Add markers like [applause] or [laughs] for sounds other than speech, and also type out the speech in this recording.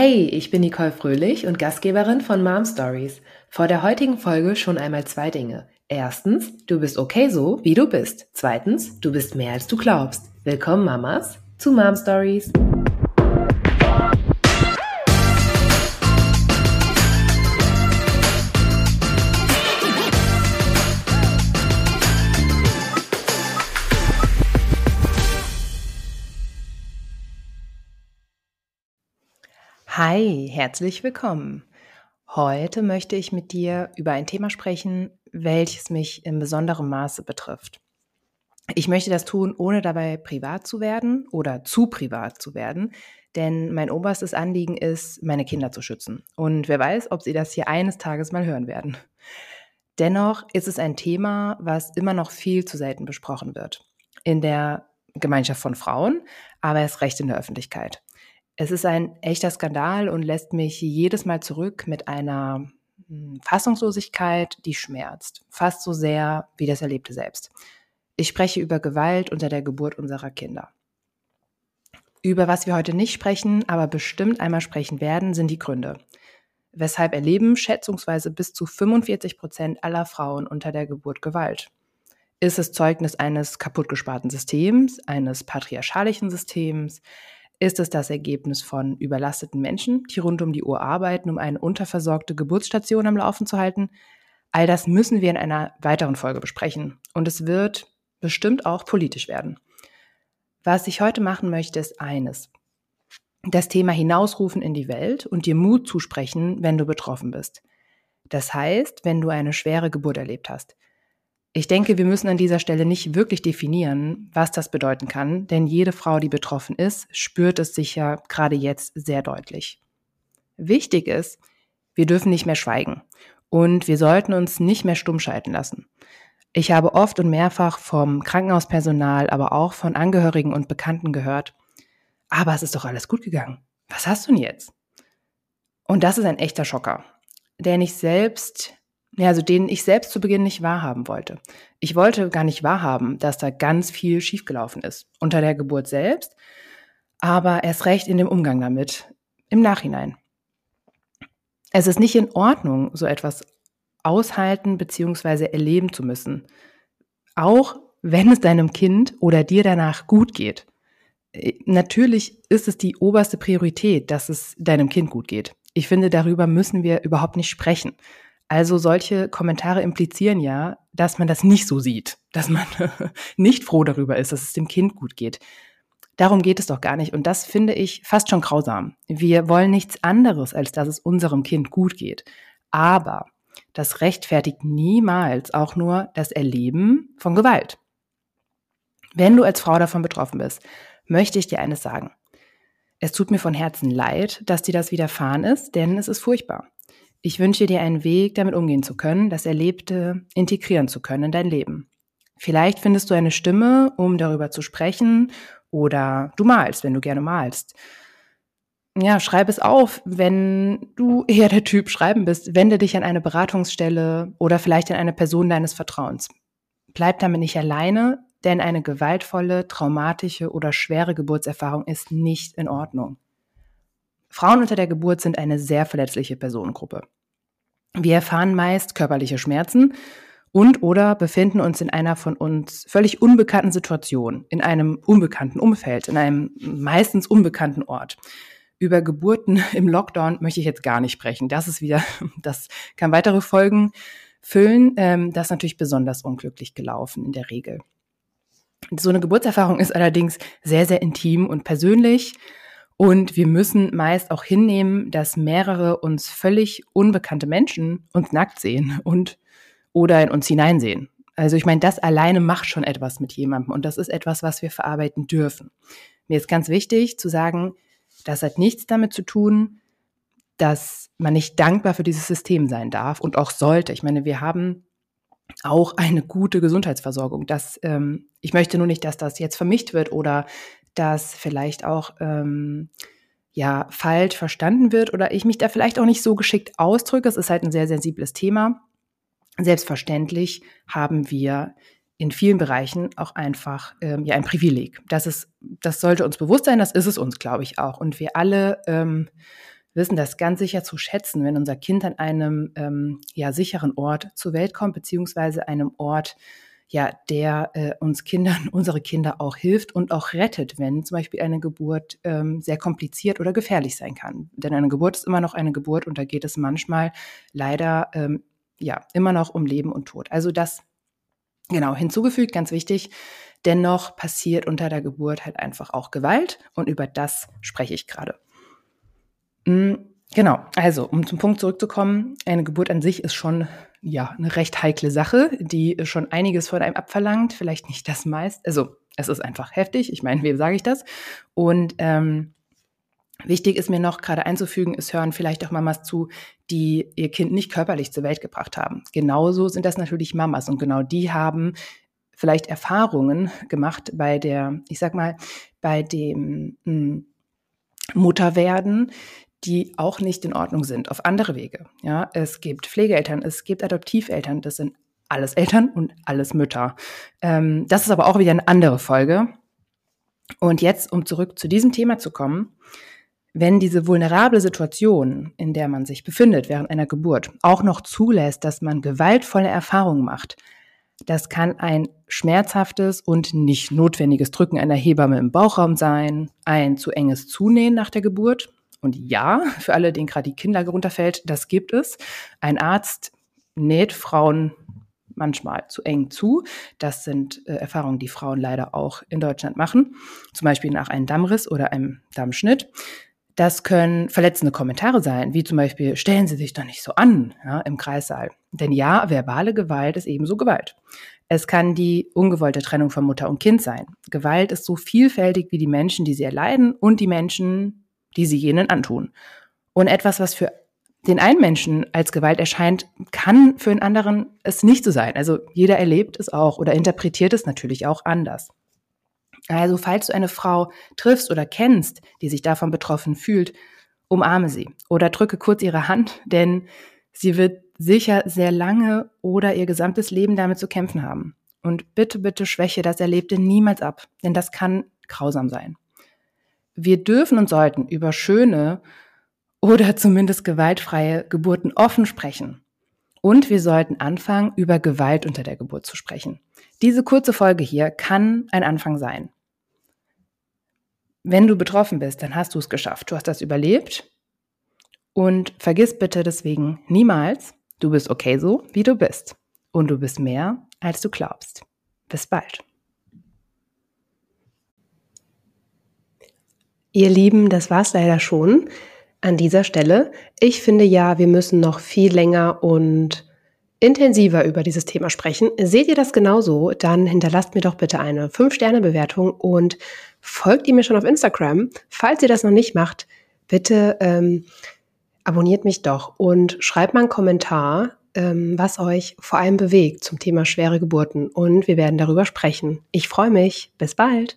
Hey, ich bin Nicole Fröhlich und Gastgeberin von Mom Stories. Vor der heutigen Folge schon einmal zwei Dinge. Erstens, du bist okay so, wie du bist. Zweitens, du bist mehr als du glaubst. Willkommen, Mamas, zu Mom Stories. Hi, herzlich willkommen. Heute möchte ich mit dir über ein Thema sprechen, welches mich in besonderem Maße betrifft. Ich möchte das tun, ohne dabei privat zu werden oder zu privat zu werden, denn mein oberstes Anliegen ist, meine Kinder zu schützen. Und wer weiß, ob sie das hier eines Tages mal hören werden. Dennoch ist es ein Thema, was immer noch viel zu selten besprochen wird. In der Gemeinschaft von Frauen, aber erst recht in der Öffentlichkeit. Es ist ein echter Skandal und lässt mich jedes Mal zurück mit einer hm, Fassungslosigkeit, die schmerzt. Fast so sehr wie das Erlebte selbst. Ich spreche über Gewalt unter der Geburt unserer Kinder. Über was wir heute nicht sprechen, aber bestimmt einmal sprechen werden, sind die Gründe. Weshalb erleben schätzungsweise bis zu 45 Prozent aller Frauen unter der Geburt Gewalt. Ist es Zeugnis eines kaputtgesparten Systems, eines patriarchalischen Systems? Ist es das Ergebnis von überlasteten Menschen, die rund um die Uhr arbeiten, um eine unterversorgte Geburtsstation am Laufen zu halten? All das müssen wir in einer weiteren Folge besprechen. Und es wird bestimmt auch politisch werden. Was ich heute machen möchte, ist eines. Das Thema hinausrufen in die Welt und dir Mut zusprechen, wenn du betroffen bist. Das heißt, wenn du eine schwere Geburt erlebt hast. Ich denke, wir müssen an dieser Stelle nicht wirklich definieren, was das bedeuten kann, denn jede Frau, die betroffen ist, spürt es sicher gerade jetzt sehr deutlich. Wichtig ist, wir dürfen nicht mehr schweigen und wir sollten uns nicht mehr stumm schalten lassen. Ich habe oft und mehrfach vom Krankenhauspersonal, aber auch von Angehörigen und Bekannten gehört, aber es ist doch alles gut gegangen. Was hast du denn jetzt? Und das ist ein echter Schocker, denn ich selbst ja, also den ich selbst zu Beginn nicht wahrhaben wollte. Ich wollte gar nicht wahrhaben, dass da ganz viel schiefgelaufen ist. Unter der Geburt selbst, aber erst recht in dem Umgang damit im Nachhinein. Es ist nicht in Ordnung, so etwas aushalten bzw. erleben zu müssen. Auch wenn es deinem Kind oder dir danach gut geht. Äh, natürlich ist es die oberste Priorität, dass es deinem Kind gut geht. Ich finde, darüber müssen wir überhaupt nicht sprechen. Also solche Kommentare implizieren ja, dass man das nicht so sieht, dass man [laughs] nicht froh darüber ist, dass es dem Kind gut geht. Darum geht es doch gar nicht. Und das finde ich fast schon grausam. Wir wollen nichts anderes, als dass es unserem Kind gut geht. Aber das rechtfertigt niemals auch nur das Erleben von Gewalt. Wenn du als Frau davon betroffen bist, möchte ich dir eines sagen. Es tut mir von Herzen leid, dass dir das widerfahren ist, denn es ist furchtbar. Ich wünsche dir einen Weg, damit umgehen zu können, das Erlebte integrieren zu können in dein Leben. Vielleicht findest du eine Stimme, um darüber zu sprechen, oder du malst, wenn du gerne malst. Ja, schreib es auf, wenn du [laughs] eher der Typ Schreiben bist. Wende dich an eine Beratungsstelle oder vielleicht an eine Person deines Vertrauens. Bleib damit nicht alleine, denn eine gewaltvolle, traumatische oder schwere Geburtserfahrung ist nicht in Ordnung. Frauen unter der Geburt sind eine sehr verletzliche Personengruppe. Wir erfahren meist körperliche Schmerzen und oder befinden uns in einer von uns völlig unbekannten Situation, in einem unbekannten Umfeld, in einem meistens unbekannten Ort. Über Geburten [laughs] im Lockdown möchte ich jetzt gar nicht sprechen. Das ist wieder, [laughs] das kann weitere Folgen füllen. Ähm, das ist natürlich besonders unglücklich gelaufen in der Regel. So eine Geburtserfahrung ist allerdings sehr, sehr intim und persönlich und wir müssen meist auch hinnehmen, dass mehrere uns völlig unbekannte Menschen uns nackt sehen und oder in uns hineinsehen. Also ich meine, das alleine macht schon etwas mit jemandem und das ist etwas, was wir verarbeiten dürfen. Mir ist ganz wichtig zu sagen, das hat nichts damit zu tun, dass man nicht dankbar für dieses System sein darf und auch sollte. Ich meine, wir haben auch eine gute Gesundheitsversorgung. Das, ähm, ich möchte nur nicht, dass das jetzt vermischt wird oder das vielleicht auch ähm, ja falsch verstanden wird oder ich mich da vielleicht auch nicht so geschickt ausdrücke. Es ist halt ein sehr sensibles Thema. Selbstverständlich haben wir in vielen Bereichen auch einfach ähm, ja ein Privileg. Das ist, das sollte uns bewusst sein. Das ist es uns, glaube ich, auch. Und wir alle ähm, wissen das ganz sicher zu schätzen, wenn unser Kind an einem ähm, ja, sicheren Ort zur Welt kommt, beziehungsweise einem Ort, ja, der äh, uns Kindern, [laughs] unsere Kinder auch hilft und auch rettet, wenn zum Beispiel eine Geburt ähm, sehr kompliziert oder gefährlich sein kann. Denn eine Geburt ist immer noch eine Geburt und da geht es manchmal leider ähm, ja immer noch um Leben und Tod. Also das genau hinzugefügt, ganz wichtig. Dennoch passiert unter der Geburt halt einfach auch Gewalt und über das spreche ich gerade. Mhm. Genau, also um zum Punkt zurückzukommen, eine Geburt an sich ist schon ja eine recht heikle Sache, die schon einiges von einem abverlangt, vielleicht nicht das meiste. Also es ist einfach heftig. Ich meine, wem sage ich das? Und ähm, wichtig ist mir noch gerade einzufügen, es hören vielleicht auch Mamas zu, die ihr Kind nicht körperlich zur Welt gebracht haben. Genauso sind das natürlich Mamas und genau die haben vielleicht Erfahrungen gemacht bei der, ich sag mal, bei dem hm, Mutterwerden, die auch nicht in Ordnung sind, auf andere Wege. Ja, es gibt Pflegeeltern, es gibt Adoptiveltern, das sind alles Eltern und alles Mütter. Ähm, das ist aber auch wieder eine andere Folge. Und jetzt, um zurück zu diesem Thema zu kommen, wenn diese vulnerable Situation, in der man sich befindet während einer Geburt, auch noch zulässt, dass man gewaltvolle Erfahrungen macht, das kann ein schmerzhaftes und nicht notwendiges Drücken einer Hebamme im Bauchraum sein, ein zu enges Zunähen nach der Geburt, und ja, für alle, denen gerade die Kinnlage runterfällt, das gibt es. Ein Arzt näht Frauen manchmal zu eng zu. Das sind äh, Erfahrungen, die Frauen leider auch in Deutschland machen. Zum Beispiel nach einem Dammriss oder einem Dammschnitt. Das können verletzende Kommentare sein, wie zum Beispiel, stellen Sie sich doch nicht so an ja, im Kreissaal. Denn ja, verbale Gewalt ist ebenso Gewalt. Es kann die ungewollte Trennung von Mutter und Kind sein. Gewalt ist so vielfältig wie die Menschen, die sie erleiden und die Menschen, die sie jenen antun. Und etwas, was für den einen Menschen als Gewalt erscheint, kann für den anderen es nicht so sein. Also jeder erlebt es auch oder interpretiert es natürlich auch anders. Also falls du eine Frau triffst oder kennst, die sich davon betroffen fühlt, umarme sie oder drücke kurz ihre Hand, denn sie wird sicher sehr lange oder ihr gesamtes Leben damit zu kämpfen haben. Und bitte, bitte schwäche das Erlebte niemals ab, denn das kann grausam sein wir dürfen und sollten über schöne oder zumindest gewaltfreie Geburten offen sprechen. Und wir sollten anfangen, über Gewalt unter der Geburt zu sprechen. Diese kurze Folge hier kann ein Anfang sein. Wenn du betroffen bist, dann hast du es geschafft. Du hast das überlebt. Und vergiss bitte deswegen niemals, du bist okay so, wie du bist. Und du bist mehr, als du glaubst. Bis bald. Ihr Lieben, das war's leider schon an dieser Stelle. Ich finde ja, wir müssen noch viel länger und intensiver über dieses Thema sprechen. Seht ihr das genauso? Dann hinterlasst mir doch bitte eine 5-Sterne-Bewertung und folgt ihr mir schon auf Instagram. Falls ihr das noch nicht macht, bitte ähm, abonniert mich doch und schreibt mal einen Kommentar, ähm, was euch vor allem bewegt zum Thema schwere Geburten. Und wir werden darüber sprechen. Ich freue mich. Bis bald.